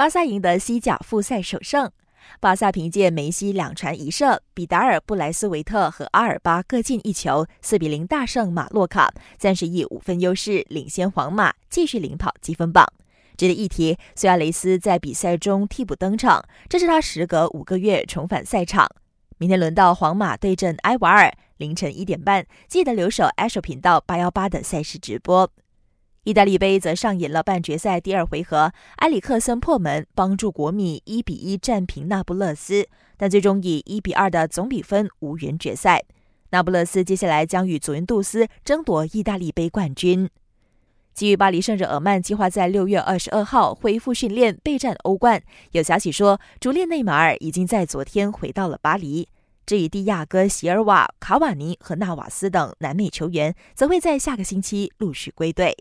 巴萨赢得西甲复赛首胜。巴萨凭借梅西两传一射，比达尔、布莱斯维特和阿尔巴各进一球，四比零大胜马洛卡，暂时以五分优势领先皇马，继续领跑积分榜。值得一提，苏亚雷斯在比赛中替补登场，这是他时隔五个月重返赛场。明天轮到皇马对阵埃瓦尔，凌晨一点半，记得留守 H 频道八幺八的赛事直播。意大利杯则上演了半决赛第二回合，埃里克森破门，帮助国米一比一战平那不勒斯，但最终以一比二的总比分无缘决赛。那不勒斯接下来将与祖云杜斯争夺意大利杯冠军。基于巴黎圣日耳曼计划在六月二十二号恢复训练备战欧冠，有消息说主力内马尔已经在昨天回到了巴黎。至于蒂亚戈、席尔瓦、卡瓦尼和纳瓦斯等南美球员，则会在下个星期陆续归队。